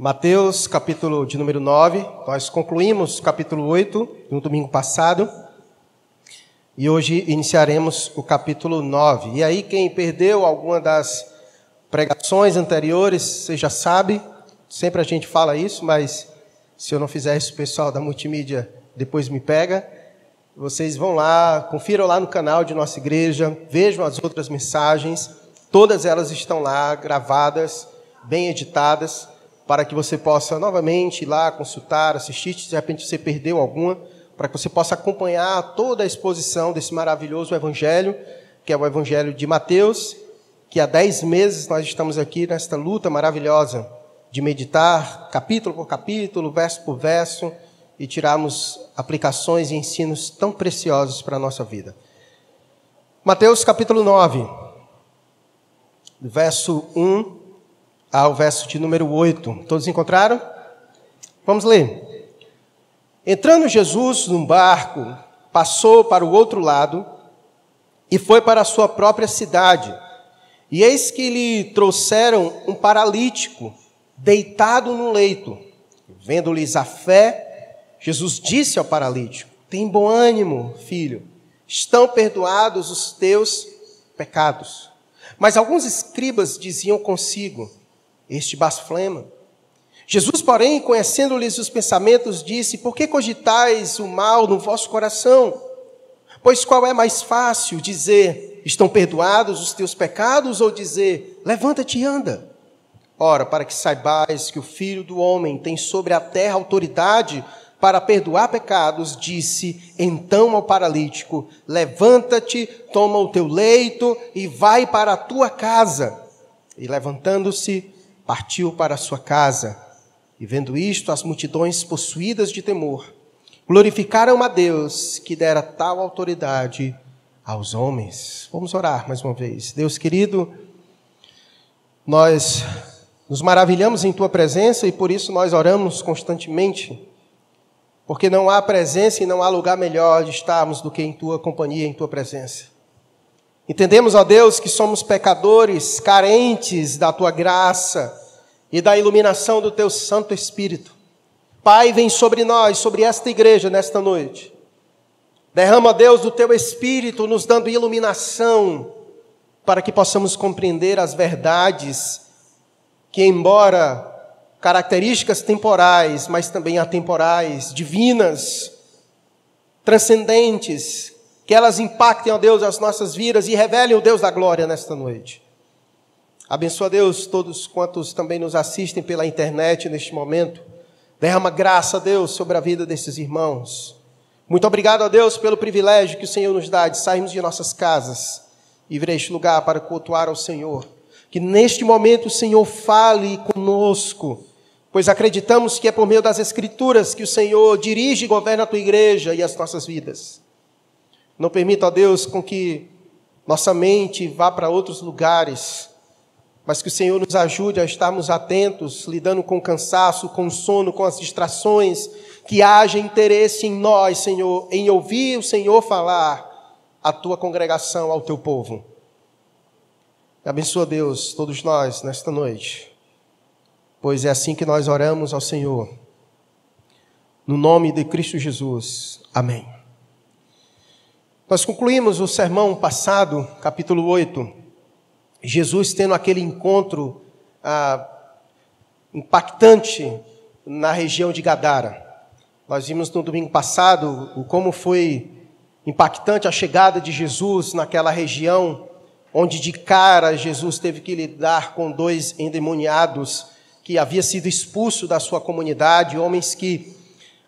Mateus, capítulo de número 9. Nós concluímos capítulo 8 no domingo passado. E hoje iniciaremos o capítulo 9. E aí, quem perdeu alguma das pregações anteriores, você já sabe, sempre a gente fala isso, mas se eu não fizer isso, o pessoal da multimídia depois me pega. Vocês vão lá, confiram lá no canal de nossa igreja, vejam as outras mensagens, todas elas estão lá gravadas, bem editadas para que você possa novamente ir lá consultar, assistir, se de repente você perdeu alguma, para que você possa acompanhar toda a exposição desse maravilhoso evangelho, que é o evangelho de Mateus, que há dez meses nós estamos aqui nesta luta maravilhosa de meditar capítulo por capítulo, verso por verso, e tirarmos aplicações e ensinos tão preciosos para a nossa vida. Mateus capítulo 9, verso 1 ao verso de número 8. Todos encontraram? Vamos ler. Entrando Jesus num barco, passou para o outro lado e foi para a sua própria cidade. E eis que lhe trouxeram um paralítico, deitado no leito. Vendo-lhes a fé, Jesus disse ao paralítico: Tem bom ânimo, filho, estão perdoados os teus pecados. Mas alguns escribas diziam consigo: este blasfema. Jesus, porém, conhecendo-lhes os pensamentos, disse: Por que cogitais o mal no vosso coração? Pois qual é mais fácil dizer: Estão perdoados os teus pecados, ou dizer: Levanta-te e anda? Ora, para que saibais que o Filho do Homem tem sobre a terra autoridade para perdoar pecados, disse então ao paralítico: Levanta-te, toma o teu leito e vai para a tua casa. E levantando-se, partiu para sua casa, e vendo isto, as multidões possuídas de temor, glorificaram a Deus que dera tal autoridade aos homens. Vamos orar mais uma vez. Deus querido, nós nos maravilhamos em tua presença e por isso nós oramos constantemente, porque não há presença e não há lugar melhor de estarmos do que em tua companhia, em tua presença. Entendemos, ó Deus, que somos pecadores, carentes da tua graça e da iluminação do teu Santo Espírito. Pai, vem sobre nós, sobre esta igreja nesta noite. Derrama, Deus, do teu Espírito, nos dando iluminação, para que possamos compreender as verdades que, embora características temporais, mas também atemporais, divinas, transcendentes, que elas impactem, ó Deus, as nossas vidas e revelem o Deus da glória nesta noite. Abençoa, Deus, todos quantos também nos assistem pela internet neste momento. Derrama graça, Deus, sobre a vida desses irmãos. Muito obrigado a Deus pelo privilégio que o Senhor nos dá de sairmos de nossas casas e vir a este lugar para cultuar ao Senhor. Que neste momento o Senhor fale conosco, pois acreditamos que é por meio das Escrituras que o Senhor dirige e governa a tua igreja e as nossas vidas. Não permita, ó Deus, com que nossa mente vá para outros lugares, mas que o Senhor nos ajude a estarmos atentos, lidando com o cansaço, com o sono, com as distrações, que haja interesse em nós, Senhor, em ouvir o Senhor falar à tua congregação, ao teu povo. Abençoa, Deus, todos nós nesta noite, pois é assim que nós oramos ao Senhor. No nome de Cristo Jesus. Amém. Nós concluímos o sermão passado, capítulo 8, Jesus tendo aquele encontro ah, impactante na região de Gadara. Nós vimos no domingo passado como foi impactante a chegada de Jesus naquela região, onde de cara Jesus teve que lidar com dois endemoniados que havia sido expulso da sua comunidade, homens que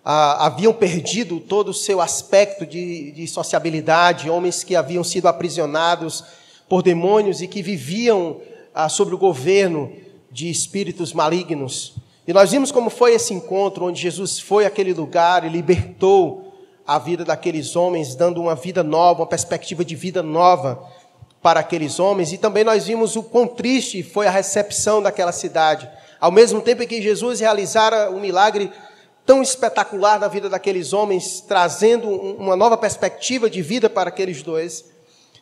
ah, haviam perdido todo o seu aspecto de, de sociabilidade, homens que haviam sido aprisionados por demônios e que viviam ah, sobre o governo de espíritos malignos. E nós vimos como foi esse encontro, onde Jesus foi àquele lugar e libertou a vida daqueles homens, dando uma vida nova, uma perspectiva de vida nova para aqueles homens. E também nós vimos o quão triste foi a recepção daquela cidade. Ao mesmo tempo em que Jesus realizara um milagre tão espetacular na vida daqueles homens, trazendo uma nova perspectiva de vida para aqueles dois.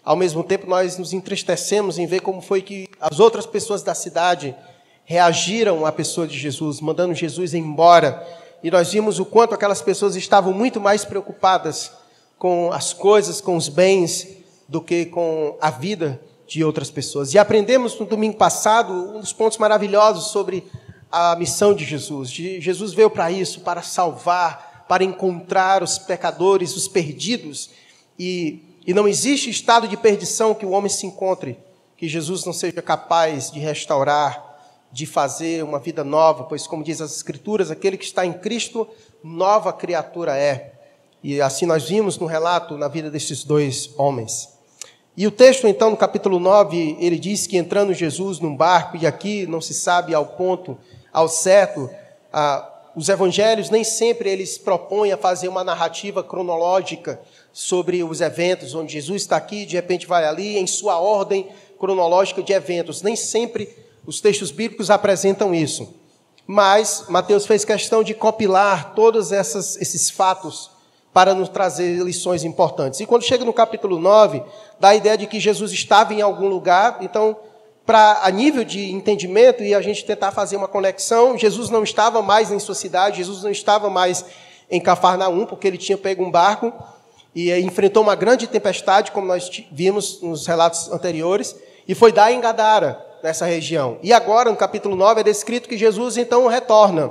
Ao mesmo tempo, nós nos entristecemos em ver como foi que as outras pessoas da cidade reagiram à pessoa de Jesus, mandando Jesus embora. E nós vimos o quanto aquelas pessoas estavam muito mais preocupadas com as coisas, com os bens, do que com a vida de outras pessoas. E aprendemos no domingo passado um dos pontos maravilhosos sobre a missão de Jesus. Jesus veio para isso, para salvar, para encontrar os pecadores, os perdidos. E, e não existe estado de perdição que o homem se encontre que Jesus não seja capaz de restaurar, de fazer uma vida nova, pois, como diz as Escrituras, aquele que está em Cristo, nova criatura é. E assim nós vimos no relato na vida desses dois homens. E o texto, então, no capítulo 9, ele diz que entrando Jesus num barco, e aqui não se sabe ao ponto, ao certo, ah, os evangelhos nem sempre eles propõem a fazer uma narrativa cronológica sobre os eventos, onde Jesus está aqui, de repente vai ali, em sua ordem cronológica de eventos. Nem sempre os textos bíblicos apresentam isso. Mas Mateus fez questão de copilar todos essas, esses fatos para nos trazer lições importantes. E quando chega no capítulo 9, dá a ideia de que Jesus estava em algum lugar, então, para a nível de entendimento e a gente tentar fazer uma conexão, Jesus não estava mais em sua cidade, Jesus não estava mais em Cafarnaum, porque ele tinha pego um barco e enfrentou uma grande tempestade, como nós vimos nos relatos anteriores, e foi dar em Gadara, nessa região. E agora, no capítulo 9, é descrito que Jesus então retorna.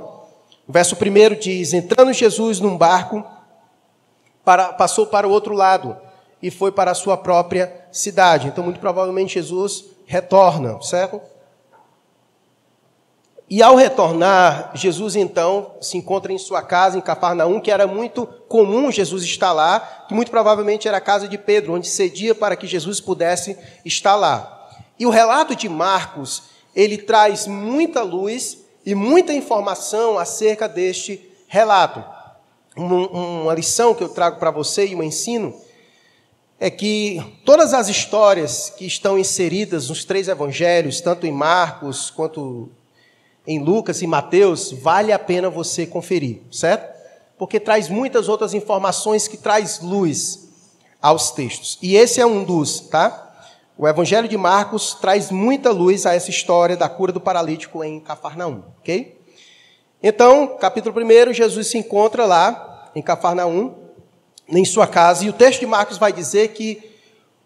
O verso 1 diz: Entrando Jesus num barco, para, passou para o outro lado e foi para a sua própria cidade. Então, muito provavelmente, Jesus retorna, certo? E ao retornar, Jesus então se encontra em sua casa, em Cafarnaum, que era muito comum Jesus estar lá, que muito provavelmente era a casa de Pedro, onde cedia para que Jesus pudesse estar lá. E o relato de Marcos, ele traz muita luz e muita informação acerca deste relato. Uma lição que eu trago para você e um ensino é que todas as histórias que estão inseridas nos três evangelhos, tanto em Marcos quanto em Lucas e Mateus, vale a pena você conferir, certo? Porque traz muitas outras informações que traz luz aos textos. E esse é um dos, tá? O Evangelho de Marcos traz muita luz a essa história da cura do paralítico em Cafarnaum, ok? Então, capítulo 1, Jesus se encontra lá em Cafarnaum, em sua casa, e o texto de Marcos vai dizer que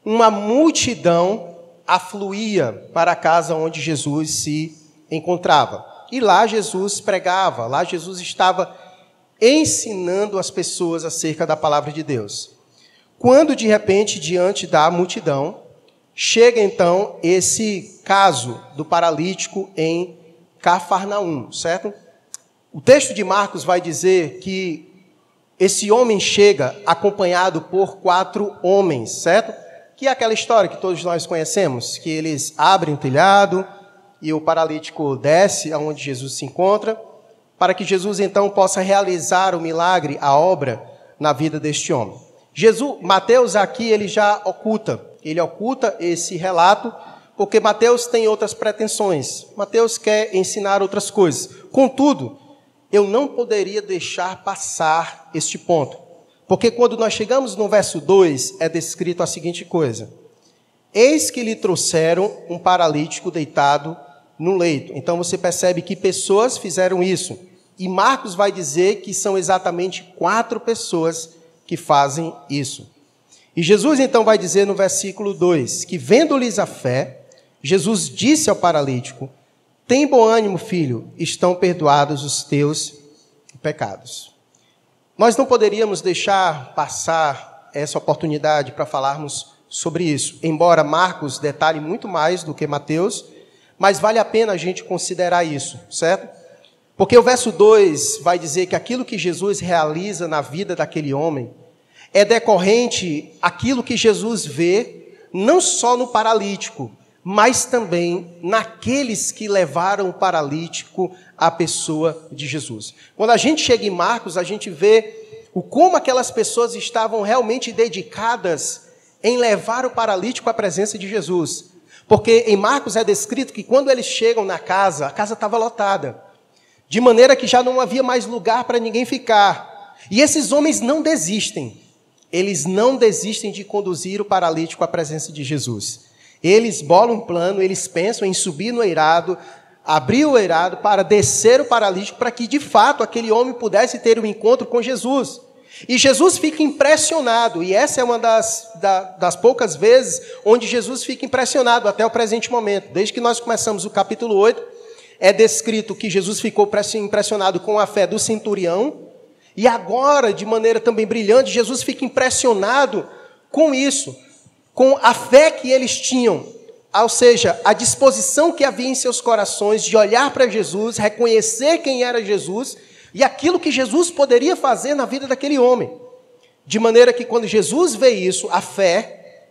uma multidão afluía para a casa onde Jesus se encontrava. E lá Jesus pregava, lá Jesus estava ensinando as pessoas acerca da palavra de Deus. Quando de repente, diante da multidão, Chega então esse caso do paralítico em Cafarnaum, certo? O texto de Marcos vai dizer que esse homem chega acompanhado por quatro homens, certo? Que é aquela história que todos nós conhecemos, que eles abrem o telhado e o paralítico desce aonde Jesus se encontra, para que Jesus então possa realizar o milagre, a obra na vida deste homem. Jesus, Mateus aqui ele já oculta ele oculta esse relato porque Mateus tem outras pretensões. Mateus quer ensinar outras coisas. Contudo, eu não poderia deixar passar este ponto. Porque quando nós chegamos no verso 2, é descrito a seguinte coisa: Eis que lhe trouxeram um paralítico deitado no leito. Então você percebe que pessoas fizeram isso. E Marcos vai dizer que são exatamente quatro pessoas que fazem isso. E Jesus então vai dizer no versículo 2 que, vendo-lhes a fé, Jesus disse ao paralítico: Tem bom ânimo, filho, estão perdoados os teus pecados. Nós não poderíamos deixar passar essa oportunidade para falarmos sobre isso, embora Marcos detalhe muito mais do que Mateus, mas vale a pena a gente considerar isso, certo? Porque o verso 2 vai dizer que aquilo que Jesus realiza na vida daquele homem é decorrente aquilo que Jesus vê, não só no paralítico, mas também naqueles que levaram o paralítico à pessoa de Jesus. Quando a gente chega em Marcos, a gente vê o como aquelas pessoas estavam realmente dedicadas em levar o paralítico à presença de Jesus. Porque em Marcos é descrito que quando eles chegam na casa, a casa estava lotada, de maneira que já não havia mais lugar para ninguém ficar. E esses homens não desistem eles não desistem de conduzir o paralítico à presença de Jesus. Eles bolam um plano, eles pensam em subir no eirado, abriu o eirado para descer o paralítico, para que de fato aquele homem pudesse ter um encontro com Jesus. E Jesus fica impressionado, e essa é uma das, da, das poucas vezes onde Jesus fica impressionado até o presente momento. Desde que nós começamos o capítulo 8, é descrito que Jesus ficou impressionado com a fé do centurião, e agora, de maneira também brilhante, Jesus fica impressionado com isso, com a fé que eles tinham, ou seja, a disposição que havia em seus corações de olhar para Jesus, reconhecer quem era Jesus e aquilo que Jesus poderia fazer na vida daquele homem. De maneira que quando Jesus vê isso, a fé,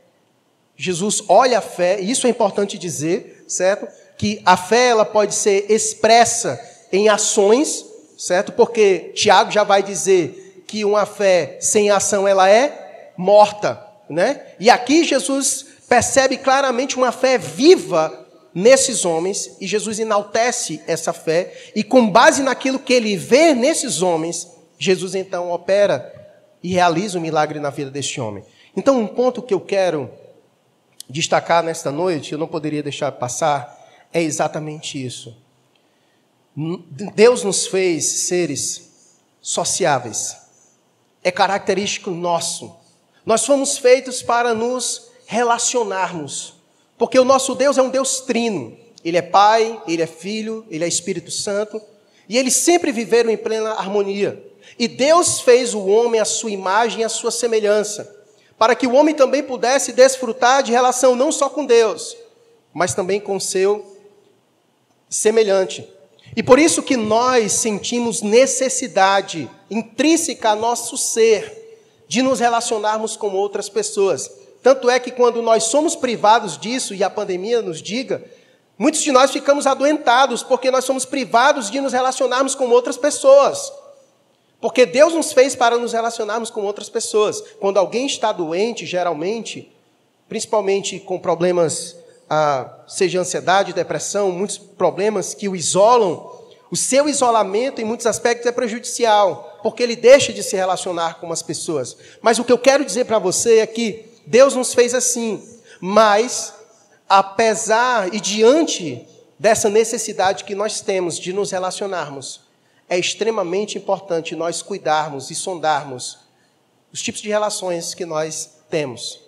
Jesus olha a fé, e isso é importante dizer, certo? Que a fé ela pode ser expressa em ações, certo? Porque Tiago já vai dizer que uma fé sem ação ela é morta, né? E aqui Jesus percebe claramente uma fé viva nesses homens e Jesus enaltece essa fé e com base naquilo que ele vê nesses homens, Jesus então opera e realiza o um milagre na vida deste homem. Então, um ponto que eu quero destacar nesta noite, eu não poderia deixar passar, é exatamente isso. Deus nos fez seres sociáveis. É característico nosso. Nós fomos feitos para nos relacionarmos. Porque o nosso Deus é um Deus trino. Ele é Pai, Ele é Filho, Ele é Espírito Santo. E eles sempre viveram em plena harmonia. E Deus fez o homem à sua imagem e à sua semelhança, para que o homem também pudesse desfrutar de relação não só com Deus, mas também com seu semelhante. E por isso que nós sentimos necessidade intrínseca a nosso ser de nos relacionarmos com outras pessoas. Tanto é que quando nós somos privados disso, e a pandemia nos diga, muitos de nós ficamos adoentados porque nós somos privados de nos relacionarmos com outras pessoas. Porque Deus nos fez para nos relacionarmos com outras pessoas. Quando alguém está doente, geralmente, principalmente com problemas, ah, seja ansiedade, depressão, muitos problemas que o isolam, o seu isolamento, em muitos aspectos, é prejudicial, porque ele deixa de se relacionar com as pessoas. Mas o que eu quero dizer para você é que Deus nos fez assim, mas apesar e diante dessa necessidade que nós temos de nos relacionarmos, é extremamente importante nós cuidarmos e sondarmos os tipos de relações que nós temos.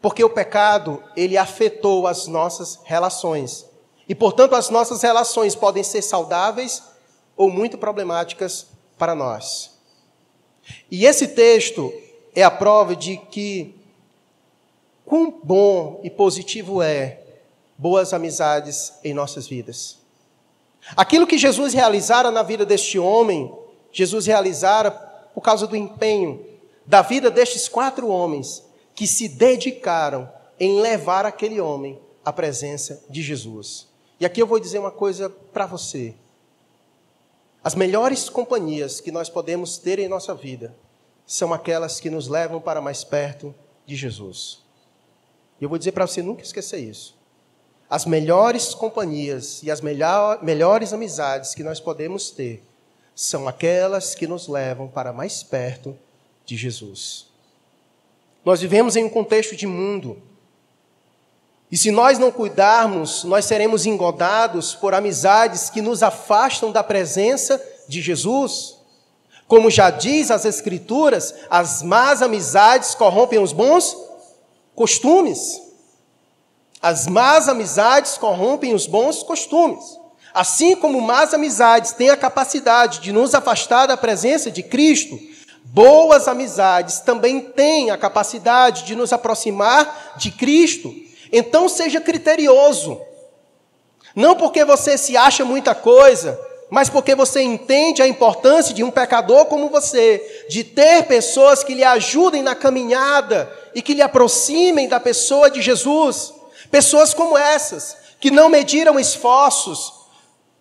Porque o pecado, ele afetou as nossas relações. E, portanto, as nossas relações podem ser saudáveis ou muito problemáticas para nós. E esse texto é a prova de que quão bom e positivo é boas amizades em nossas vidas. Aquilo que Jesus realizara na vida deste homem, Jesus realizara por causa do empenho da vida destes quatro homens que se dedicaram em levar aquele homem à presença de Jesus. E aqui eu vou dizer uma coisa para você. As melhores companhias que nós podemos ter em nossa vida são aquelas que nos levam para mais perto de Jesus. E eu vou dizer para você nunca esquecer isso. As melhores companhias e as melhor, melhores amizades que nós podemos ter são aquelas que nos levam para mais perto de Jesus. Nós vivemos em um contexto de mundo. E se nós não cuidarmos, nós seremos engodados por amizades que nos afastam da presença de Jesus. Como já diz as Escrituras, as más amizades corrompem os bons costumes. As más amizades corrompem os bons costumes. Assim como más amizades têm a capacidade de nos afastar da presença de Cristo, boas amizades também têm a capacidade de nos aproximar de Cristo. Então seja criterioso. Não porque você se acha muita coisa, mas porque você entende a importância de um pecador como você, de ter pessoas que lhe ajudem na caminhada e que lhe aproximem da pessoa de Jesus. Pessoas como essas, que não mediram esforços,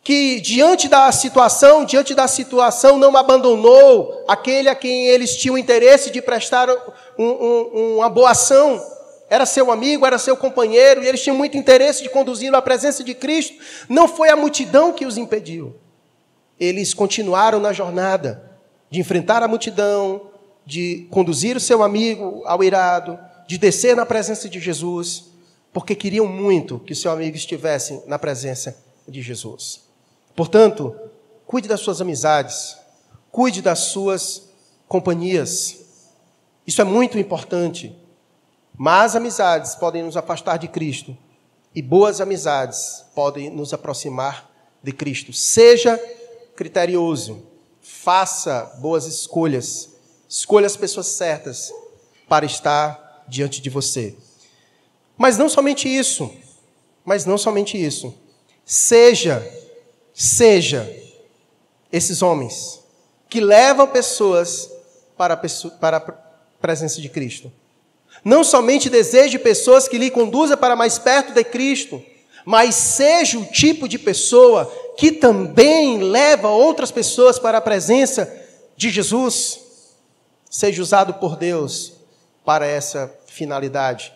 que diante da situação, diante da situação, não abandonou aquele a quem eles tinham interesse de prestar um, um, uma boa ação. Era seu amigo, era seu companheiro, e eles tinham muito interesse de conduzi-lo à presença de Cristo. Não foi a multidão que os impediu eles continuaram na jornada de enfrentar a multidão, de conduzir o seu amigo ao irado, de descer na presença de Jesus, porque queriam muito que o seu amigo estivesse na presença de Jesus. Portanto, cuide das suas amizades, cuide das suas companhias. Isso é muito importante. Más amizades podem nos afastar de Cristo e boas amizades podem nos aproximar de Cristo. Seja criterioso, faça boas escolhas, escolha as pessoas certas para estar diante de você. Mas não somente isso, mas não somente isso. Seja, seja esses homens que levam pessoas para a, pessoa, para a presença de Cristo. Não somente deseje pessoas que lhe conduzam para mais perto de Cristo, mas seja o tipo de pessoa que também leva outras pessoas para a presença de Jesus. Seja usado por Deus para essa finalidade.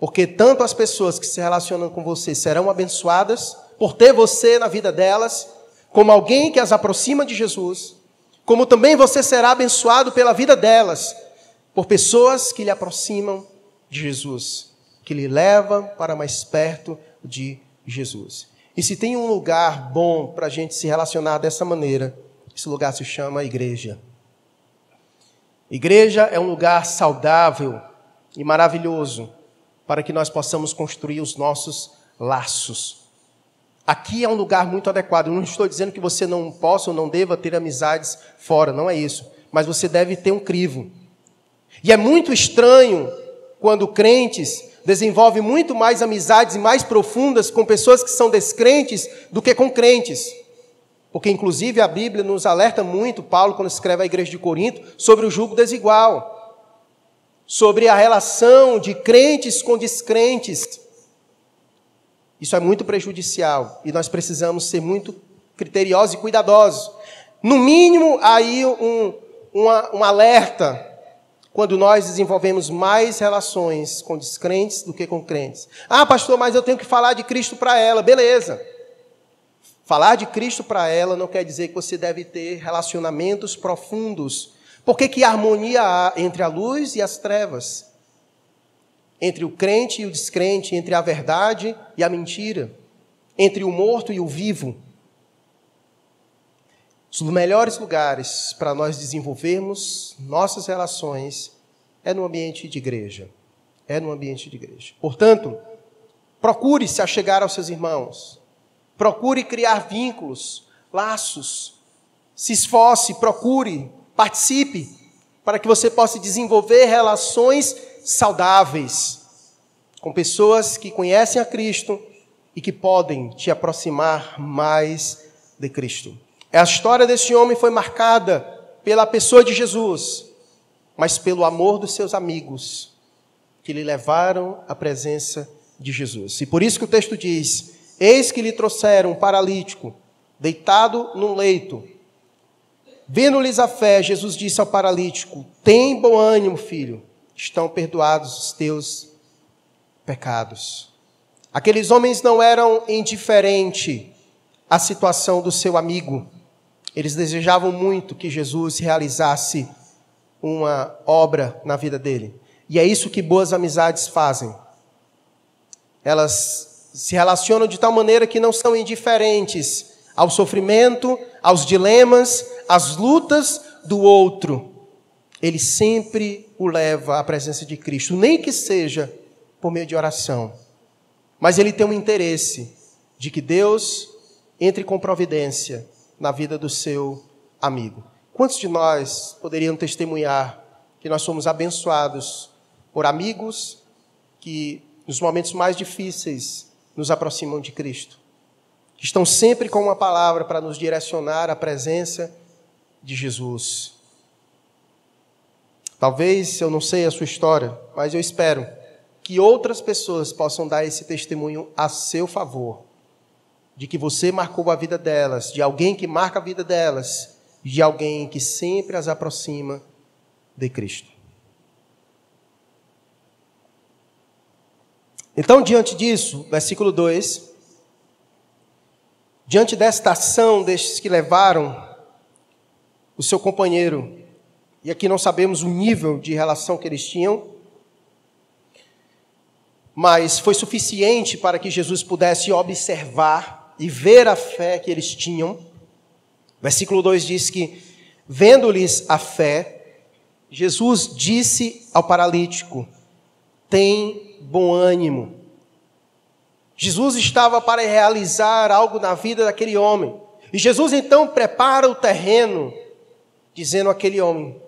Porque tanto as pessoas que se relacionam com você serão abençoadas por ter você na vida delas, como alguém que as aproxima de Jesus, como também você será abençoado pela vida delas, por pessoas que lhe aproximam de Jesus, que lhe levam para mais perto de Jesus. E se tem um lugar bom para a gente se relacionar dessa maneira, esse lugar se chama igreja. Igreja é um lugar saudável e maravilhoso para que nós possamos construir os nossos laços. Aqui é um lugar muito adequado. Eu não estou dizendo que você não possa ou não deva ter amizades fora, não é isso. Mas você deve ter um crivo. E é muito estranho quando crentes desenvolvem muito mais amizades e mais profundas com pessoas que são descrentes do que com crentes. Porque, inclusive, a Bíblia nos alerta muito, Paulo, quando escreve à igreja de Corinto, sobre o jugo desigual sobre a relação de crentes com descrentes. Isso é muito prejudicial e nós precisamos ser muito criteriosos e cuidadosos. No mínimo, aí um, uma, um alerta quando nós desenvolvemos mais relações com descrentes do que com crentes. Ah, pastor, mas eu tenho que falar de Cristo para ela. Beleza. Falar de Cristo para ela não quer dizer que você deve ter relacionamentos profundos por que, que harmonia há entre a luz e as trevas? Entre o crente e o descrente, entre a verdade e a mentira, entre o morto e o vivo. Os melhores lugares para nós desenvolvermos nossas relações é no ambiente de igreja. É no ambiente de igreja. Portanto, procure se achegar aos seus irmãos. Procure criar vínculos, laços. Se esforce, procure Participe para que você possa desenvolver relações saudáveis com pessoas que conhecem a Cristo e que podem te aproximar mais de Cristo. A história desse homem foi marcada pela pessoa de Jesus, mas pelo amor dos seus amigos que lhe levaram à presença de Jesus. E por isso que o texto diz: Eis que lhe trouxeram um paralítico, deitado num leito. Vendo-lhes a fé, Jesus disse ao paralítico: Tem bom ânimo, filho, estão perdoados os teus pecados. Aqueles homens não eram indiferentes à situação do seu amigo. Eles desejavam muito que Jesus realizasse uma obra na vida dele. E é isso que boas amizades fazem. Elas se relacionam de tal maneira que não são indiferentes ao sofrimento, aos dilemas, às lutas do outro, ele sempre o leva à presença de Cristo, nem que seja por meio de oração. Mas ele tem um interesse de que Deus entre com providência na vida do seu amigo. Quantos de nós poderiam testemunhar que nós somos abençoados por amigos que, nos momentos mais difíceis, nos aproximam de Cristo? Que estão sempre com uma palavra para nos direcionar à presença de Jesus. Talvez eu não sei a sua história, mas eu espero que outras pessoas possam dar esse testemunho a seu favor, de que você marcou a vida delas, de alguém que marca a vida delas, de alguém que sempre as aproxima de Cristo. Então, diante disso, versículo 2, diante desta ação destes que levaram o seu companheiro. E aqui não sabemos o nível de relação que eles tinham, mas foi suficiente para que Jesus pudesse observar e ver a fé que eles tinham. Versículo 2 diz que, vendo-lhes a fé, Jesus disse ao paralítico: Tem bom ânimo. Jesus estava para realizar algo na vida daquele homem. E Jesus então prepara o terreno, dizendo àquele homem: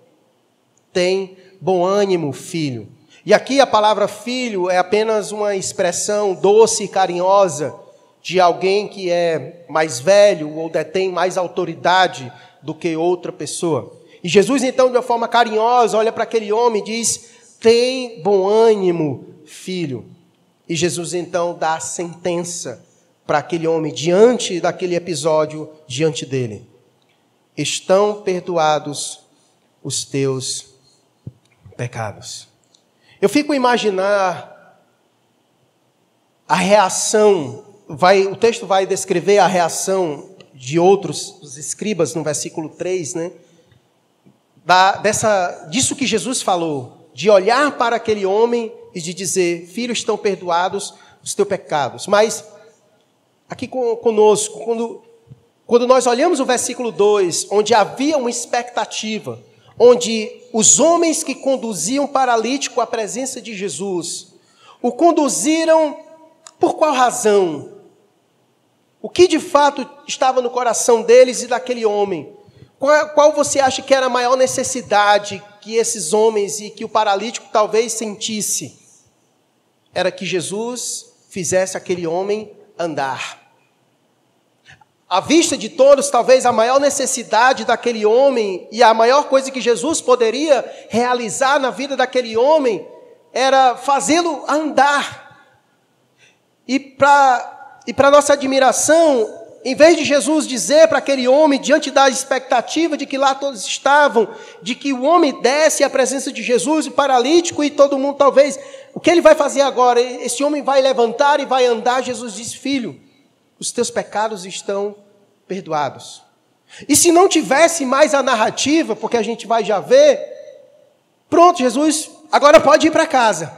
Tem bom ânimo, filho. E aqui a palavra filho é apenas uma expressão doce e carinhosa de alguém que é mais velho ou detém mais autoridade do que outra pessoa. E Jesus, então, de uma forma carinhosa, olha para aquele homem e diz: Tem bom ânimo, filho. E Jesus, então, dá a sentença para aquele homem diante daquele episódio diante dele. Estão perdoados os teus pecados. Eu fico a imaginar a reação, vai, o texto vai descrever a reação de outros os escribas no versículo 3, né? Da, dessa, disso que Jesus falou, de olhar para aquele homem e de dizer: Filhos, estão perdoados os teus pecados. Mas, aqui conosco, quando, quando nós olhamos o versículo 2, onde havia uma expectativa, onde os homens que conduziam paralítico à presença de Jesus, o conduziram por qual razão? O que de fato estava no coração deles e daquele homem? Qual, qual, você acha que era a maior necessidade que esses homens e que o paralítico talvez sentisse? Era que Jesus fizesse aquele homem andar. À vista de todos, talvez a maior necessidade daquele homem e a maior coisa que Jesus poderia realizar na vida daquele homem era fazê-lo andar. E para e nossa admiração, em vez de Jesus dizer para aquele homem, diante da expectativa de que lá todos estavam, de que o homem desce à presença de Jesus, o paralítico e todo mundo talvez, o que ele vai fazer agora? Esse homem vai levantar e vai andar. Jesus diz: Filho, os teus pecados estão perdoados. E se não tivesse mais a narrativa, porque a gente vai já ver, pronto, Jesus, agora pode ir para casa.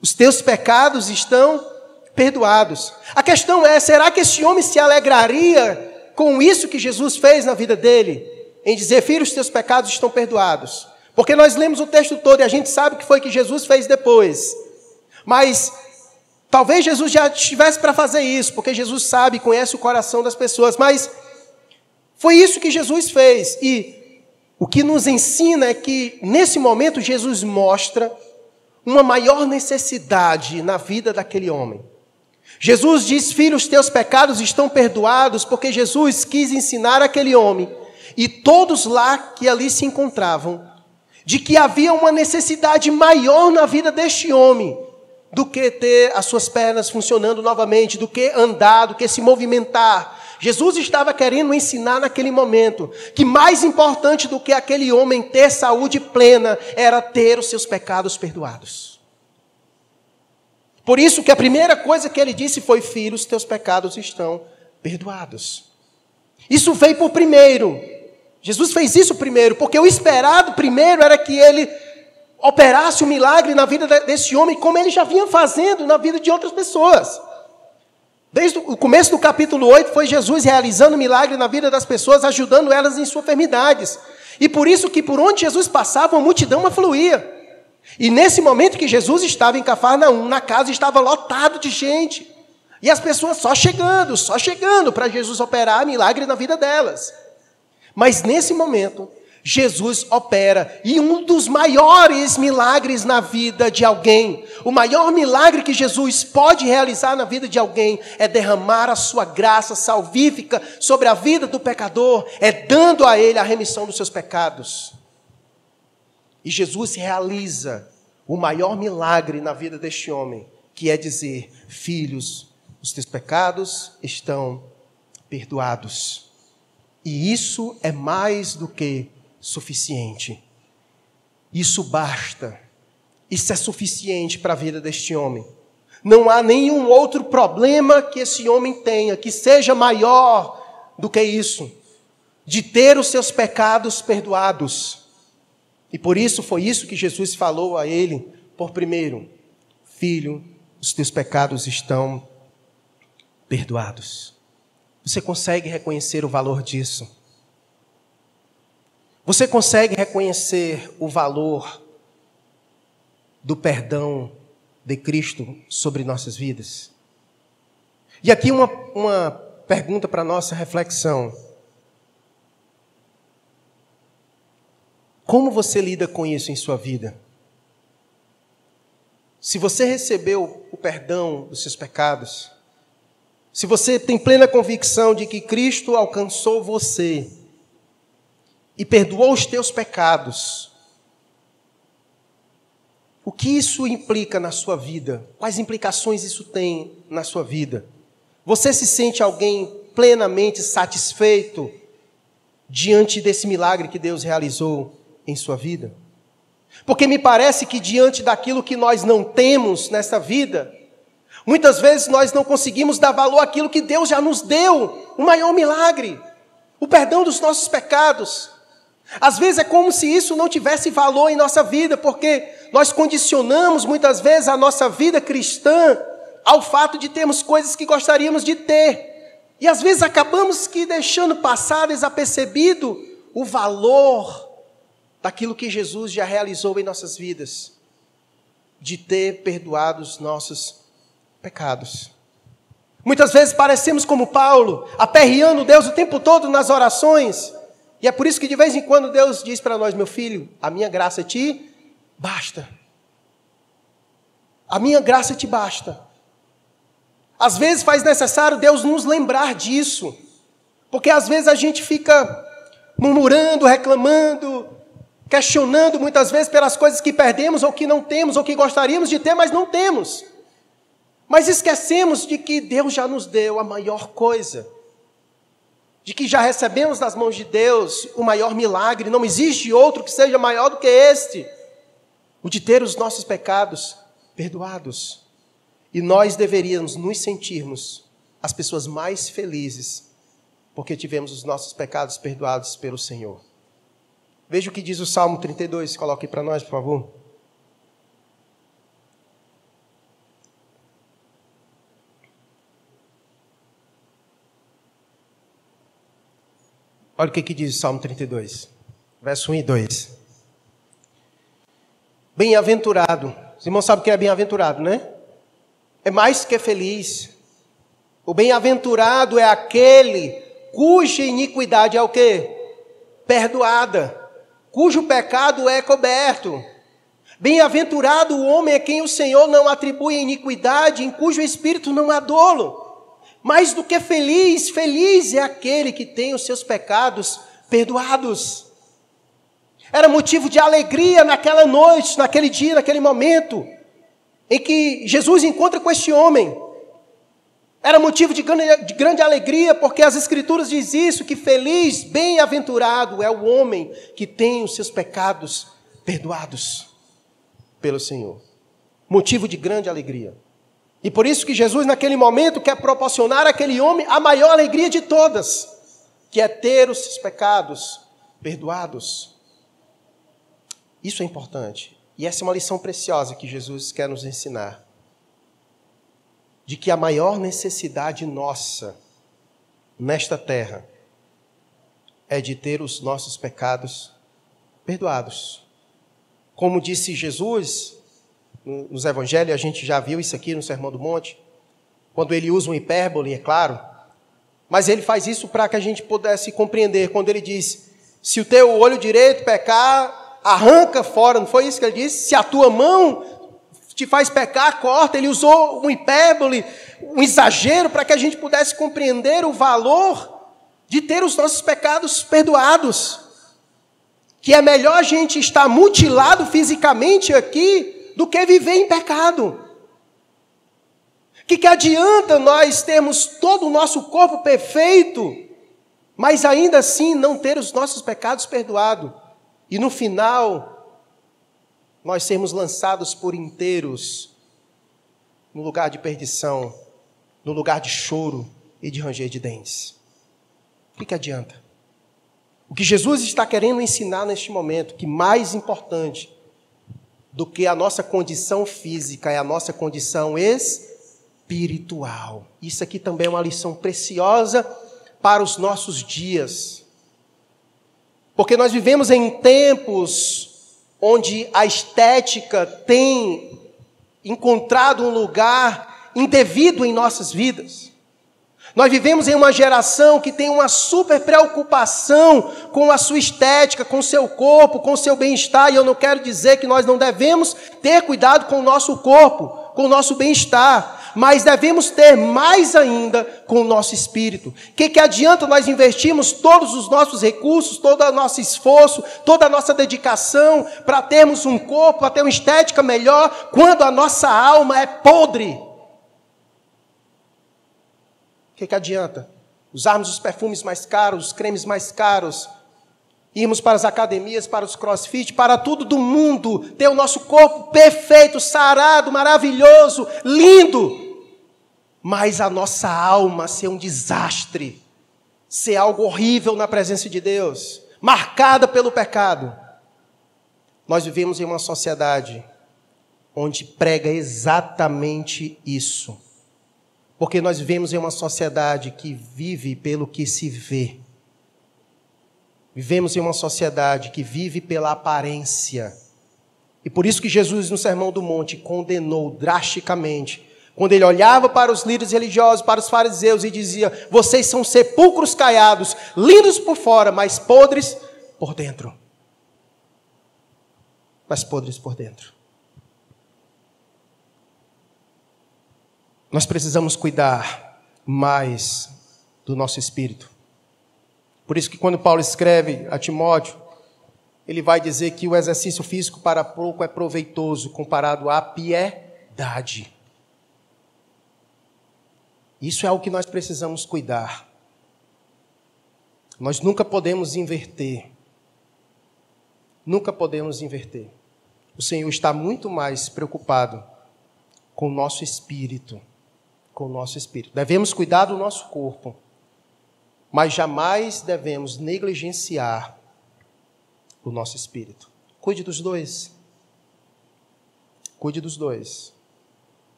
Os teus pecados estão perdoados. A questão é: será que esse homem se alegraria com isso que Jesus fez na vida dele? Em dizer, filho, os teus pecados estão perdoados. Porque nós lemos o texto todo e a gente sabe o que foi que Jesus fez depois. Mas Talvez Jesus já estivesse para fazer isso, porque Jesus sabe, conhece o coração das pessoas, mas foi isso que Jesus fez. E o que nos ensina é que, nesse momento, Jesus mostra uma maior necessidade na vida daquele homem. Jesus diz: Filho, os teus pecados estão perdoados, porque Jesus quis ensinar aquele homem e todos lá que ali se encontravam, de que havia uma necessidade maior na vida deste homem do que ter as suas pernas funcionando novamente, do que andar, do que se movimentar. Jesus estava querendo ensinar naquele momento que mais importante do que aquele homem ter saúde plena era ter os seus pecados perdoados. Por isso que a primeira coisa que ele disse foi: Filho, os teus pecados estão perdoados. Isso veio por primeiro. Jesus fez isso primeiro, porque o esperado primeiro era que ele operasse o um milagre na vida desse homem, como ele já vinha fazendo na vida de outras pessoas. Desde o começo do capítulo 8, foi Jesus realizando milagre na vida das pessoas, ajudando elas em suas enfermidades. E por isso que por onde Jesus passava, a multidão afluía. E nesse momento que Jesus estava em Cafarnaum, na casa estava lotado de gente. E as pessoas só chegando, só chegando para Jesus operar milagre na vida delas. Mas nesse momento, Jesus opera e um dos maiores milagres na vida de alguém, o maior milagre que Jesus pode realizar na vida de alguém é derramar a sua graça salvífica sobre a vida do pecador, é dando a ele a remissão dos seus pecados. E Jesus realiza o maior milagre na vida deste homem, que é dizer: Filhos, os teus pecados estão perdoados. E isso é mais do que suficiente. Isso basta. Isso é suficiente para a vida deste homem. Não há nenhum outro problema que esse homem tenha que seja maior do que isso, de ter os seus pecados perdoados. E por isso foi isso que Jesus falou a ele, por primeiro: Filho, os teus pecados estão perdoados. Você consegue reconhecer o valor disso? Você consegue reconhecer o valor do perdão de Cristo sobre nossas vidas? E aqui uma, uma pergunta para nossa reflexão. Como você lida com isso em sua vida? Se você recebeu o perdão dos seus pecados, se você tem plena convicção de que Cristo alcançou você e perdoou os teus pecados, o que isso implica na sua vida? Quais implicações isso tem na sua vida? Você se sente alguém plenamente satisfeito diante desse milagre que Deus realizou em sua vida? Porque me parece que diante daquilo que nós não temos nessa vida, muitas vezes nós não conseguimos dar valor àquilo que Deus já nos deu, o maior milagre, o perdão dos nossos pecados. Às vezes é como se isso não tivesse valor em nossa vida, porque nós condicionamos muitas vezes a nossa vida cristã ao fato de termos coisas que gostaríamos de ter. E às vezes acabamos que deixando passar desapercebido o valor daquilo que Jesus já realizou em nossas vidas, de ter perdoado os nossos pecados. Muitas vezes parecemos como Paulo, aperreando Deus o tempo todo nas orações, e é por isso que de vez em quando Deus diz para nós, meu filho, a minha graça te basta. A minha graça te basta. Às vezes faz necessário Deus nos lembrar disso, porque às vezes a gente fica murmurando, reclamando, questionando muitas vezes pelas coisas que perdemos ou que não temos ou que gostaríamos de ter, mas não temos. Mas esquecemos de que Deus já nos deu a maior coisa, de que já recebemos das mãos de Deus o maior milagre, não existe outro que seja maior do que este, o de ter os nossos pecados perdoados. E nós deveríamos nos sentirmos as pessoas mais felizes, porque tivemos os nossos pecados perdoados pelo Senhor. Veja o que diz o Salmo 32, coloque para nós, por favor. Olha o que, que diz o Salmo 32, verso 1 e 2. Bem-aventurado. Os irmãos sabem que é bem-aventurado, né? É mais que feliz. O bem-aventurado é aquele cuja iniquidade é o quê? Perdoada cujo pecado é coberto. Bem-aventurado o homem a quem o Senhor não atribui iniquidade, em cujo espírito não há dolo. Mais do que feliz, feliz é aquele que tem os seus pecados perdoados. Era motivo de alegria naquela noite, naquele dia, naquele momento, em que Jesus encontra com este homem. Era motivo de grande, de grande alegria, porque as Escrituras diz isso, que feliz, bem-aventurado é o homem que tem os seus pecados perdoados pelo Senhor. Motivo de grande alegria. E por isso que Jesus, naquele momento, quer proporcionar àquele homem a maior alegria de todas, que é ter os seus pecados perdoados. Isso é importante. E essa é uma lição preciosa que Jesus quer nos ensinar de que a maior necessidade nossa nesta terra é de ter os nossos pecados perdoados. Como disse Jesus nos evangelhos, a gente já viu isso aqui no Sermão do Monte, quando ele usa um hipérbole, é claro, mas ele faz isso para que a gente pudesse compreender, quando ele diz: se o teu olho direito pecar, arranca fora, não foi isso que ele disse? Se a tua mão te faz pecar, corta. Ele usou um hipérbole, um exagero, para que a gente pudesse compreender o valor de ter os nossos pecados perdoados. Que é melhor a gente estar mutilado fisicamente aqui do que viver em pecado. Que que adianta nós termos todo o nosso corpo perfeito, mas ainda assim não ter os nossos pecados perdoados? E no final, nós sermos lançados por inteiros no lugar de perdição, no lugar de choro e de ranger de dentes. O que, que adianta? O que Jesus está querendo ensinar neste momento, que mais importante do que a nossa condição física é a nossa condição espiritual. Isso aqui também é uma lição preciosa para os nossos dias. Porque nós vivemos em tempos onde a estética tem encontrado um lugar indevido em nossas vidas. Nós vivemos em uma geração que tem uma super preocupação com a sua estética, com o seu corpo, com o seu bem-estar, e eu não quero dizer que nós não devemos ter cuidado com o nosso corpo, com o nosso bem-estar, mas devemos ter mais ainda com o nosso espírito. O que, que adianta nós investirmos todos os nossos recursos, todo o nosso esforço, toda a nossa dedicação para termos um corpo, para ter uma estética melhor, quando a nossa alma é podre? que, que adianta? Usarmos os perfumes mais caros, os cremes mais caros, irmos para as academias, para os crossfit, para tudo do mundo, ter o nosso corpo perfeito, sarado, maravilhoso, lindo, mas a nossa alma ser um desastre, ser algo horrível na presença de Deus, marcada pelo pecado. Nós vivemos em uma sociedade onde prega exatamente isso. Porque nós vivemos em uma sociedade que vive pelo que se vê. Vivemos em uma sociedade que vive pela aparência. E por isso que Jesus, no Sermão do Monte, condenou drasticamente. Quando ele olhava para os líderes religiosos, para os fariseus, e dizia: Vocês são sepulcros caiados, lindos por fora, mas podres por dentro. Mas podres por dentro. Nós precisamos cuidar mais do nosso espírito. Por isso que quando Paulo escreve a Timóteo, ele vai dizer que o exercício físico para pouco é proveitoso comparado à piedade. Isso é o que nós precisamos cuidar. Nós nunca podemos inverter. Nunca podemos inverter. O Senhor está muito mais preocupado com o nosso espírito com o nosso espírito. Devemos cuidar do nosso corpo, mas jamais devemos negligenciar o nosso espírito. Cuide dos dois. Cuide dos dois.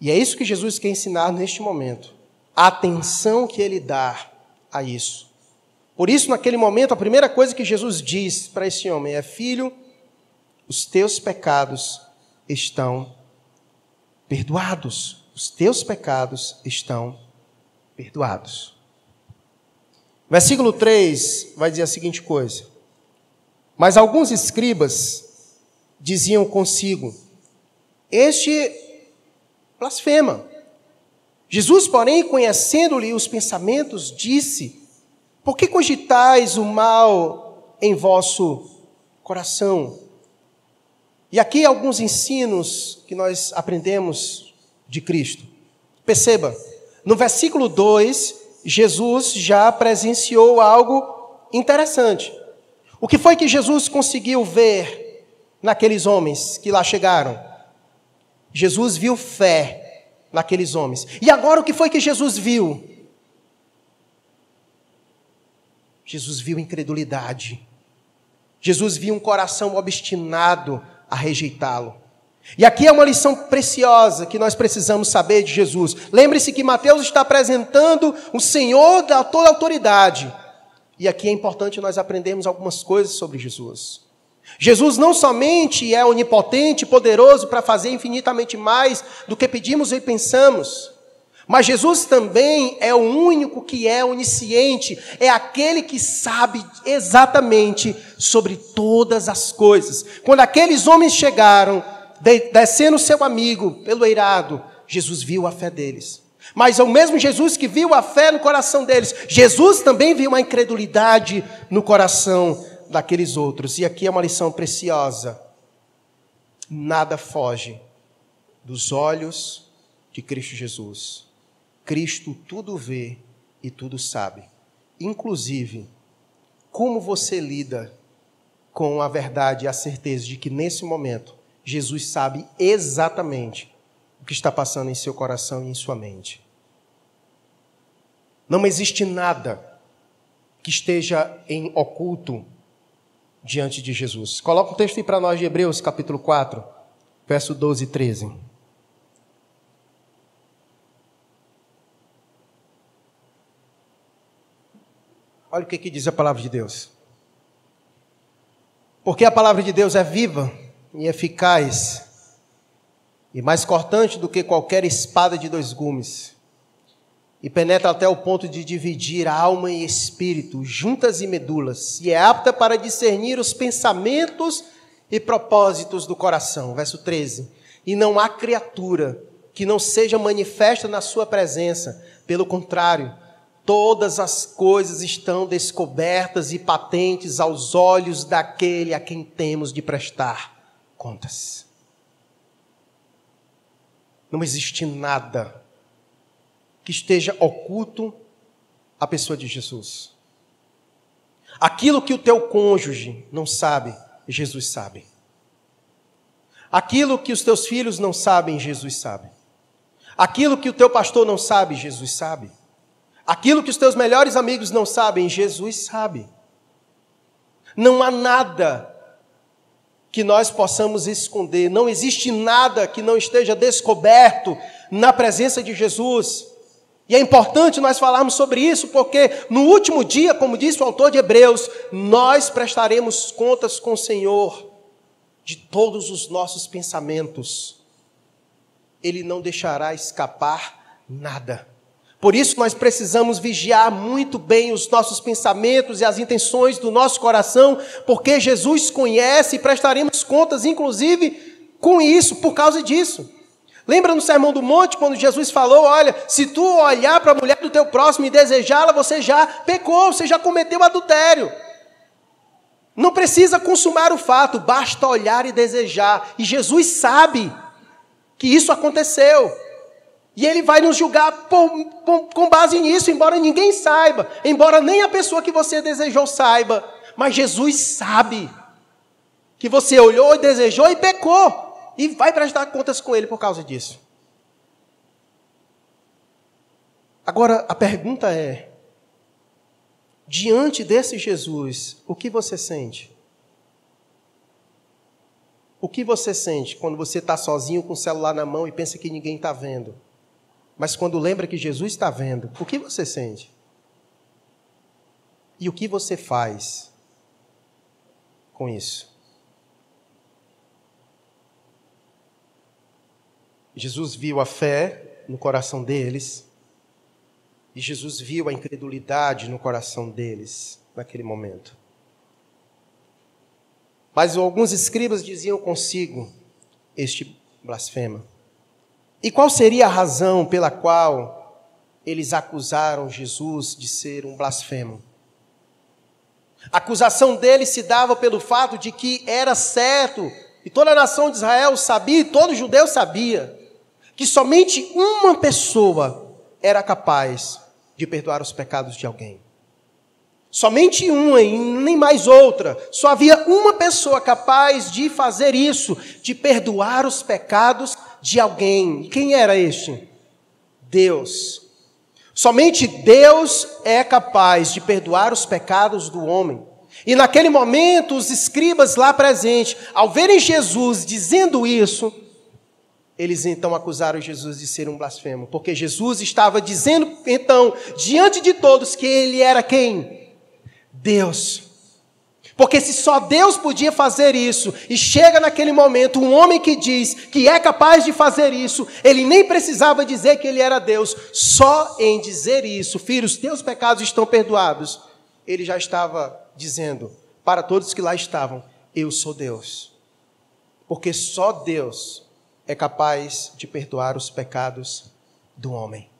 E é isso que Jesus quer ensinar neste momento. A atenção que ele dá a isso. Por isso, naquele momento, a primeira coisa que Jesus diz para esse homem é: Filho, os teus pecados estão perdoados os teus pecados estão perdoados. Versículo 3 vai dizer a seguinte coisa: Mas alguns escribas diziam consigo: Este blasfema. Jesus, porém, conhecendo-lhe os pensamentos, disse: Por que cogitais o mal em vosso coração? E aqui alguns ensinos que nós aprendemos de Cristo. Perceba, no versículo 2, Jesus já presenciou algo interessante. O que foi que Jesus conseguiu ver naqueles homens que lá chegaram? Jesus viu fé naqueles homens. E agora o que foi que Jesus viu? Jesus viu incredulidade. Jesus viu um coração obstinado a rejeitá-lo. E aqui é uma lição preciosa que nós precisamos saber de Jesus. Lembre-se que Mateus está apresentando o Senhor da toda autoridade. E aqui é importante nós aprendermos algumas coisas sobre Jesus. Jesus não somente é onipotente, poderoso para fazer infinitamente mais do que pedimos e pensamos, mas Jesus também é o único que é onisciente, é aquele que sabe exatamente sobre todas as coisas. Quando aqueles homens chegaram, descendo seu amigo pelo eirado, Jesus viu a fé deles. Mas é o mesmo Jesus que viu a fé no coração deles, Jesus também viu uma incredulidade no coração daqueles outros. E aqui é uma lição preciosa. Nada foge dos olhos de Cristo Jesus. Cristo tudo vê e tudo sabe. Inclusive, como você lida com a verdade e a certeza de que nesse momento Jesus sabe exatamente o que está passando em seu coração e em sua mente. Não existe nada que esteja em oculto diante de Jesus. Coloca um texto aí para nós de Hebreus, capítulo 4, verso 12 e 13. Olha o que, que diz a palavra de Deus. Porque a palavra de Deus é viva e eficaz, e mais cortante do que qualquer espada de dois gumes, e penetra até o ponto de dividir alma e espírito, juntas e medulas, e é apta para discernir os pensamentos e propósitos do coração. Verso 13. E não há criatura que não seja manifesta na sua presença, pelo contrário, todas as coisas estão descobertas e patentes aos olhos daquele a quem temos de prestar contas. Não existe nada que esteja oculto à pessoa de Jesus. Aquilo que o teu cônjuge não sabe, Jesus sabe. Aquilo que os teus filhos não sabem, Jesus sabe. Aquilo que o teu pastor não sabe, Jesus sabe. Aquilo que os teus melhores amigos não sabem, Jesus sabe. Não há nada que nós possamos esconder, não existe nada que não esteja descoberto na presença de Jesus. E é importante nós falarmos sobre isso, porque no último dia, como disse o autor de Hebreus, nós prestaremos contas com o Senhor de todos os nossos pensamentos. Ele não deixará escapar nada. Por isso nós precisamos vigiar muito bem os nossos pensamentos e as intenções do nosso coração, porque Jesus conhece e prestaremos contas, inclusive, com isso, por causa disso. Lembra no Sermão do Monte, quando Jesus falou: Olha, se tu olhar para a mulher do teu próximo e desejá-la, você já pecou, você já cometeu adultério. Não precisa consumar o fato, basta olhar e desejar. E Jesus sabe que isso aconteceu. E ele vai nos julgar por, por, com base nisso, embora ninguém saiba, embora nem a pessoa que você desejou saiba. Mas Jesus sabe que você olhou e desejou e pecou e vai prestar contas com ele por causa disso. Agora, a pergunta é: diante desse Jesus, o que você sente? O que você sente quando você está sozinho com o celular na mão e pensa que ninguém está vendo? Mas quando lembra que Jesus está vendo, o que você sente? E o que você faz com isso? Jesus viu a fé no coração deles e Jesus viu a incredulidade no coração deles naquele momento. Mas alguns escribas diziam consigo este blasfema. E qual seria a razão pela qual eles acusaram Jesus de ser um blasfemo? A acusação deles se dava pelo fato de que era certo, e toda a nação de Israel sabia, e todo judeu sabia, que somente uma pessoa era capaz de perdoar os pecados de alguém. Somente uma e nem mais outra. Só havia uma pessoa capaz de fazer isso, de perdoar os pecados de alguém. E quem era este? Deus. Somente Deus é capaz de perdoar os pecados do homem. E naquele momento, os escribas lá presentes, ao verem Jesus dizendo isso, eles então acusaram Jesus de ser um blasfemo, porque Jesus estava dizendo então, diante de todos, que ele era quem? Deus. Porque se só Deus podia fazer isso, e chega naquele momento um homem que diz que é capaz de fazer isso, ele nem precisava dizer que ele era Deus, só em dizer isso, filhos, teus pecados estão perdoados, ele já estava dizendo para todos que lá estavam: Eu sou Deus. Porque só Deus é capaz de perdoar os pecados do homem.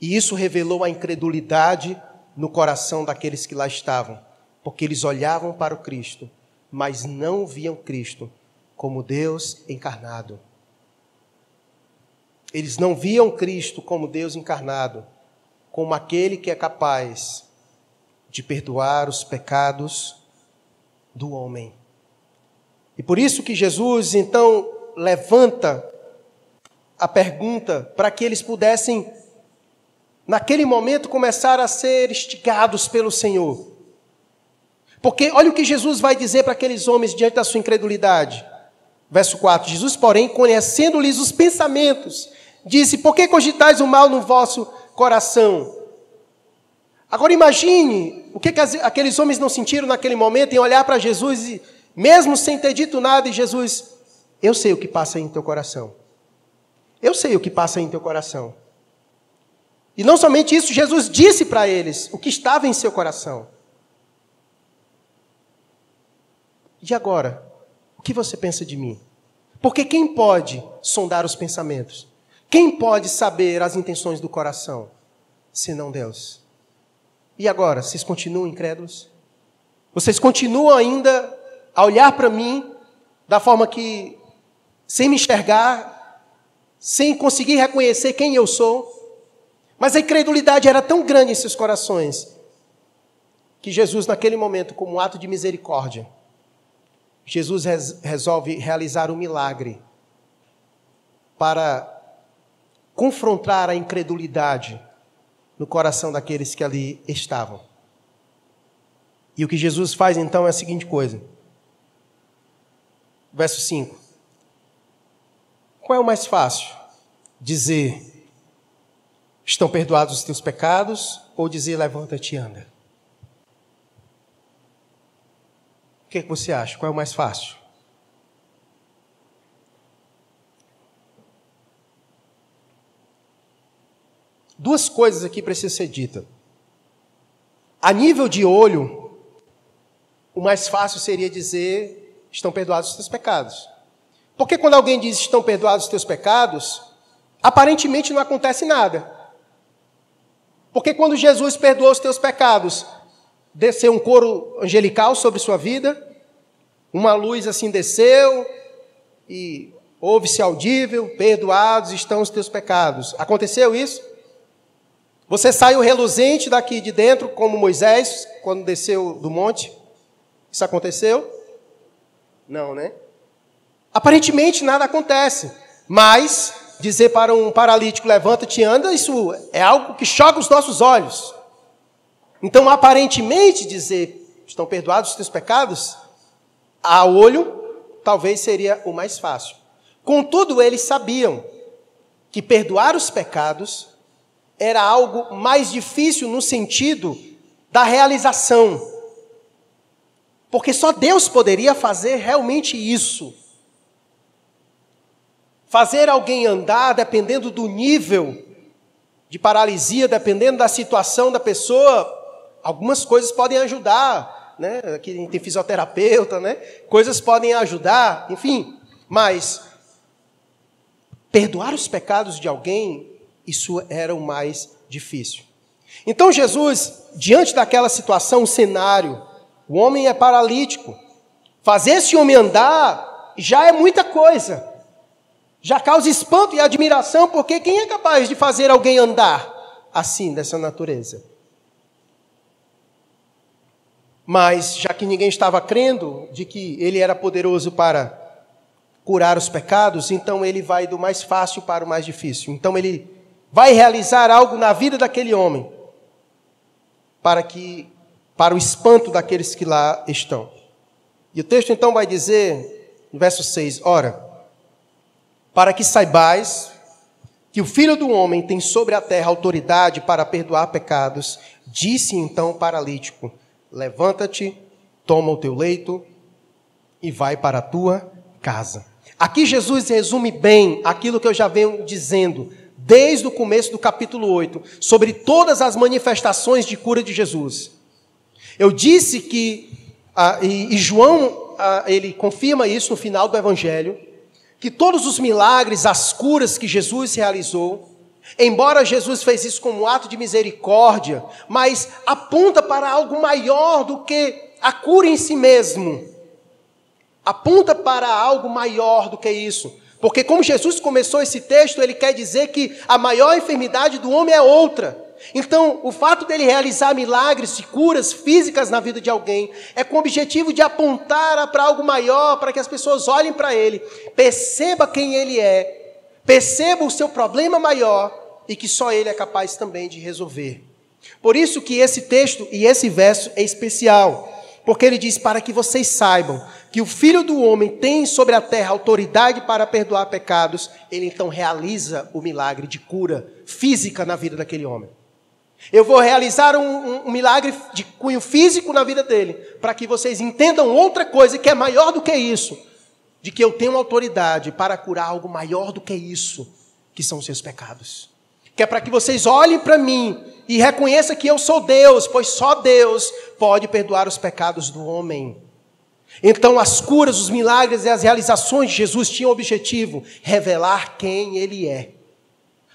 E isso revelou a incredulidade no coração daqueles que lá estavam, porque eles olhavam para o Cristo, mas não viam Cristo como Deus encarnado. Eles não viam Cristo como Deus encarnado, como aquele que é capaz de perdoar os pecados do homem. E por isso que Jesus então levanta a pergunta para que eles pudessem, naquele momento, começar a ser estigados pelo Senhor. Porque olha o que Jesus vai dizer para aqueles homens diante da sua incredulidade. Verso 4: Jesus, porém, conhecendo-lhes os pensamentos, disse: Por que cogitais o mal no vosso coração? Agora imagine o que, que aqueles homens não sentiram naquele momento em olhar para Jesus e, mesmo sem ter dito nada, e Jesus, eu sei o que passa em teu coração. Eu sei o que passa em teu coração. E não somente isso, Jesus disse para eles o que estava em seu coração. E agora? O que você pensa de mim? Porque quem pode sondar os pensamentos? Quem pode saber as intenções do coração? Senão Deus. E agora, vocês continuam incrédulos? Vocês continuam ainda a olhar para mim da forma que, sem me enxergar, sem conseguir reconhecer quem eu sou? Mas a incredulidade era tão grande em seus corações que Jesus, naquele momento, como um ato de misericórdia, Jesus resolve realizar um milagre para confrontar a incredulidade no coração daqueles que ali estavam. E o que Jesus faz então é a seguinte coisa. Verso 5. Qual é o mais fácil? Dizer: Estão perdoados os teus pecados? Ou dizer: Levanta-te e anda? O que, é que você acha? Qual é o mais fácil? Duas coisas aqui precisam ser ditas. A nível de olho, o mais fácil seria dizer: estão perdoados os teus pecados. Porque quando alguém diz estão perdoados os teus pecados, aparentemente não acontece nada. Porque quando Jesus perdoou os teus pecados, desceu um coro angelical sobre sua vida, uma luz assim desceu e ouve-se audível: perdoados estão os teus pecados. Aconteceu isso? Você saiu reluzente daqui de dentro, como Moisés, quando desceu do monte? Isso aconteceu? Não, né? Aparentemente nada acontece, mas dizer para um paralítico levanta-te e anda, isso é algo que choca os nossos olhos. Então, aparentemente dizer estão perdoados os teus pecados, a olho, talvez seria o mais fácil. Contudo, eles sabiam que perdoar os pecados era algo mais difícil no sentido da realização. Porque só Deus poderia fazer realmente isso. Fazer alguém andar dependendo do nível de paralisia, dependendo da situação da pessoa, algumas coisas podem ajudar, né? Aqui tem fisioterapeuta, né? Coisas podem ajudar, enfim, mas perdoar os pecados de alguém isso era o mais difícil. Então Jesus, diante daquela situação, cenário, o homem é paralítico. Fazer esse homem andar já é muita coisa. Já causa espanto e admiração, porque quem é capaz de fazer alguém andar assim, dessa natureza? Mas, já que ninguém estava crendo de que ele era poderoso para curar os pecados, então ele vai do mais fácil para o mais difícil. Então ele vai realizar algo na vida daquele homem, para que para o espanto daqueles que lá estão. E o texto então vai dizer, verso 6, ora, para que saibais que o Filho do homem tem sobre a terra autoridade para perdoar pecados, disse então o paralítico: Levanta-te, toma o teu leito e vai para a tua casa. Aqui Jesus resume bem aquilo que eu já venho dizendo desde o começo do capítulo 8, sobre todas as manifestações de cura de Jesus. Eu disse que, ah, e, João, ah, ele confirma isso no final do Evangelho, que todos os milagres, as curas que Jesus realizou, embora Jesus fez isso como um ato de misericórdia, mas aponta para algo maior do que a cura em si mesmo. Aponta para algo maior do que isso. Porque, como Jesus começou esse texto, ele quer dizer que a maior enfermidade do homem é outra. Então, o fato dele realizar milagres e curas físicas na vida de alguém é com o objetivo de apontar para algo maior, para que as pessoas olhem para ele, perceba quem ele é, perceba o seu problema maior e que só ele é capaz também de resolver. Por isso que esse texto e esse verso é especial, porque ele diz para que vocês saibam que o Filho do Homem tem sobre a terra autoridade para perdoar pecados, ele então realiza o milagre de cura física na vida daquele homem. Eu vou realizar um, um, um milagre de cunho físico na vida dele, para que vocês entendam outra coisa que é maior do que isso, de que eu tenho autoridade para curar algo maior do que isso, que são os seus pecados. Que é para que vocês olhem para mim e reconheçam que eu sou Deus, pois só Deus pode perdoar os pecados do homem. Então, as curas, os milagres e as realizações de Jesus tinham o objetivo revelar quem ele é.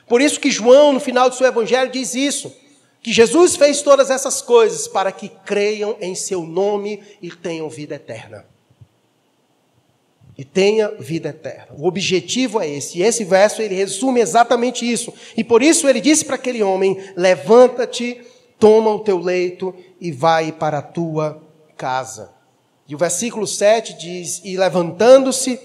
Por isso que João, no final do seu evangelho, diz isso que Jesus fez todas essas coisas para que creiam em seu nome e tenham vida eterna. E tenha vida eterna. O objetivo é esse. E esse verso ele resume exatamente isso. E por isso ele disse para aquele homem: Levanta-te, toma o teu leito e vai para a tua casa. E o versículo 7 diz: E levantando-se,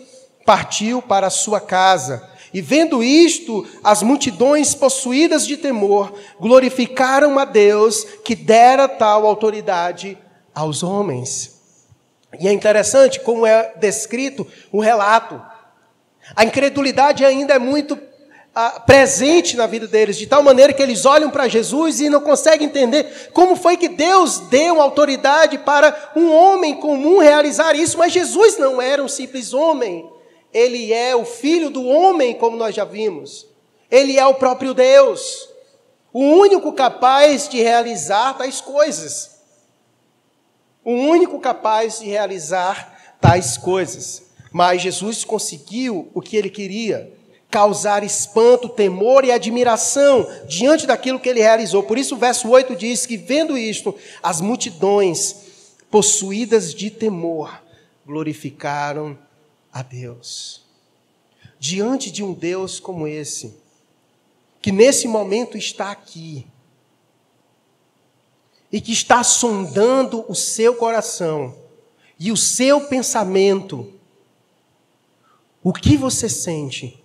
partiu para a sua casa. E vendo isto, as multidões possuídas de temor glorificaram a Deus que dera tal autoridade aos homens. E é interessante como é descrito o relato. A incredulidade ainda é muito ah, presente na vida deles, de tal maneira que eles olham para Jesus e não conseguem entender como foi que Deus deu autoridade para um homem comum realizar isso, mas Jesus não era um simples homem. Ele é o filho do homem, como nós já vimos. Ele é o próprio Deus, o único capaz de realizar tais coisas. O único capaz de realizar tais coisas. Mas Jesus conseguiu o que ele queria: causar espanto, temor e admiração diante daquilo que ele realizou. Por isso, o verso 8 diz que, vendo isto, as multidões, possuídas de temor, glorificaram a Deus. Diante de um Deus como esse, que nesse momento está aqui, e que está sondando o seu coração e o seu pensamento, o que você sente?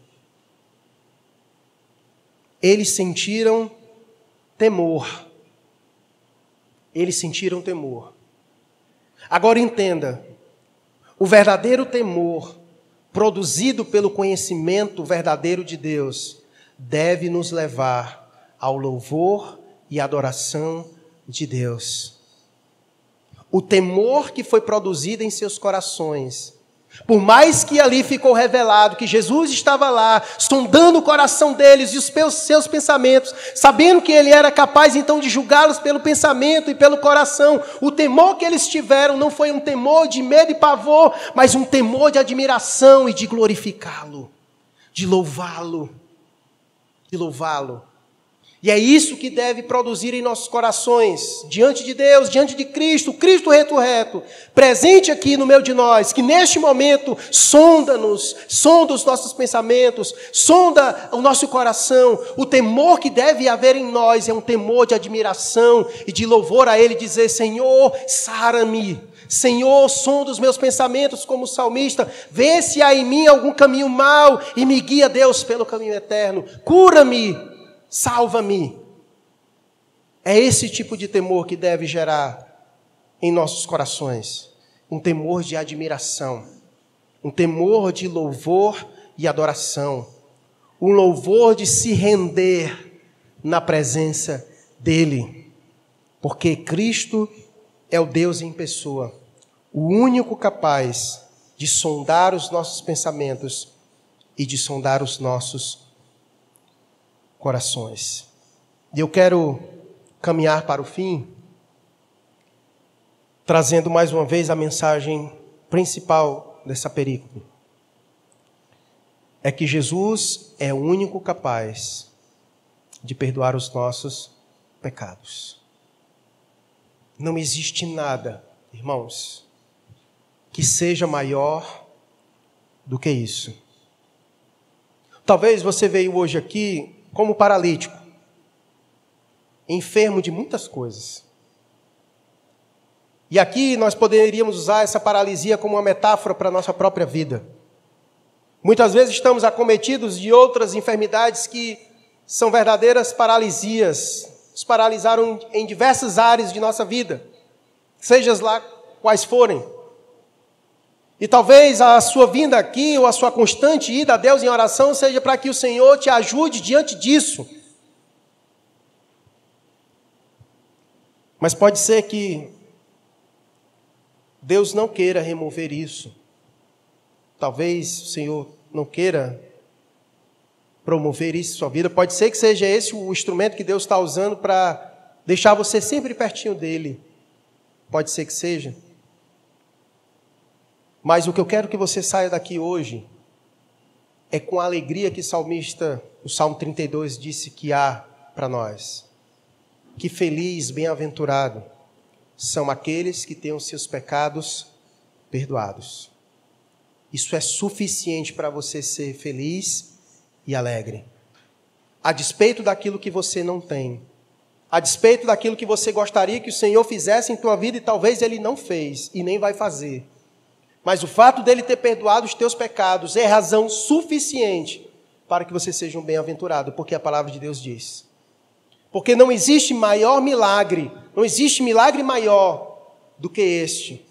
Eles sentiram temor. Eles sentiram temor. Agora entenda: o verdadeiro temor, produzido pelo conhecimento verdadeiro de Deus, deve nos levar ao louvor e adoração de Deus. O temor que foi produzido em seus corações por mais que ali ficou revelado que Jesus estava lá, sondando o coração deles e os seus pensamentos, sabendo que ele era capaz então de julgá-los pelo pensamento e pelo coração, o temor que eles tiveram não foi um temor de medo e pavor, mas um temor de admiração e de glorificá-lo, de louvá-lo, de louvá-lo. E é isso que deve produzir em nossos corações, diante de Deus, diante de Cristo, Cristo ressurreto, presente aqui no meio de nós, que neste momento sonda-nos, sonda os nossos pensamentos, sonda o nosso coração. O temor que deve haver em nós é um temor de admiração e de louvor a Ele, dizer: Senhor, sara-me. Senhor, sonda os meus pensamentos como salmista, vê se há em mim algum caminho mau e me guia, Deus, pelo caminho eterno. Cura-me salva-me. É esse tipo de temor que deve gerar em nossos corações. Um temor de admiração, um temor de louvor e adoração, um louvor de se render na presença dEle, porque Cristo é o Deus em pessoa, o único capaz de sondar os nossos pensamentos e de sondar os nossos corações. E eu quero caminhar para o fim, trazendo mais uma vez a mensagem principal dessa perícope. É que Jesus é o único capaz de perdoar os nossos pecados. Não existe nada, irmãos, que seja maior do que isso. Talvez você veio hoje aqui como paralítico, enfermo de muitas coisas. E aqui nós poderíamos usar essa paralisia como uma metáfora para a nossa própria vida. Muitas vezes estamos acometidos de outras enfermidades que são verdadeiras paralisias, nos paralisaram em diversas áreas de nossa vida, seja lá quais forem. E talvez a sua vinda aqui, ou a sua constante ida a Deus em oração, seja para que o Senhor te ajude diante disso. Mas pode ser que Deus não queira remover isso. Talvez o Senhor não queira promover isso em sua vida. Pode ser que seja esse o instrumento que Deus está usando para deixar você sempre pertinho dele. Pode ser que seja. Mas o que eu quero que você saia daqui hoje é com a alegria que o salmista, o Salmo 32, disse que há para nós. Que feliz, bem-aventurado são aqueles que têm os seus pecados perdoados. Isso é suficiente para você ser feliz e alegre. A despeito daquilo que você não tem, a despeito daquilo que você gostaria que o Senhor fizesse em tua vida e talvez ele não fez e nem vai fazer. Mas o fato dele ter perdoado os teus pecados é razão suficiente para que você seja um bem-aventurado, porque a palavra de Deus diz. Porque não existe maior milagre, não existe milagre maior do que este,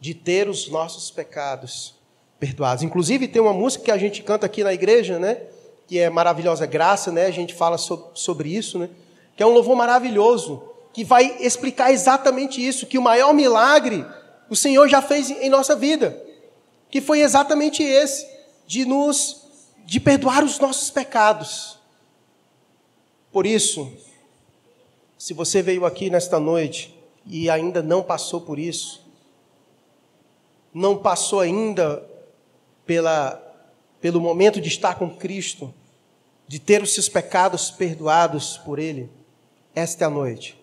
de ter os nossos pecados perdoados. Inclusive tem uma música que a gente canta aqui na igreja, né? Que é maravilhosa graça, né? A gente fala sobre isso, né? Que é um louvor maravilhoso que vai explicar exatamente isso, que o maior milagre o Senhor já fez em nossa vida, que foi exatamente esse, de nos de perdoar os nossos pecados. Por isso, se você veio aqui nesta noite e ainda não passou por isso, não passou ainda pela, pelo momento de estar com Cristo, de ter os seus pecados perdoados por Ele, esta é a noite.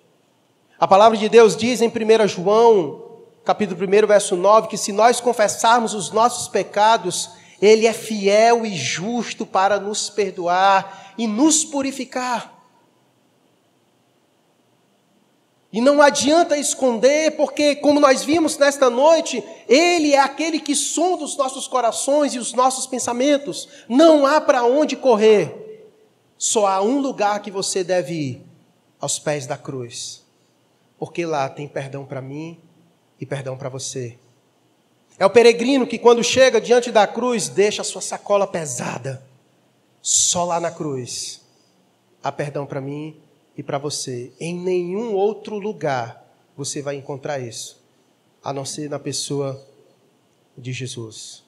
A palavra de Deus diz em 1 João capítulo 1, verso 9, que se nós confessarmos os nossos pecados, Ele é fiel e justo para nos perdoar e nos purificar. E não adianta esconder, porque, como nós vimos nesta noite, Ele é aquele que sonda os nossos corações e os nossos pensamentos. Não há para onde correr. Só há um lugar que você deve ir: aos pés da cruz. Porque lá tem perdão para mim e perdão para você. É o peregrino que, quando chega diante da cruz, deixa a sua sacola pesada. Só lá na cruz há perdão para mim e para você. Em nenhum outro lugar você vai encontrar isso, a não ser na pessoa de Jesus.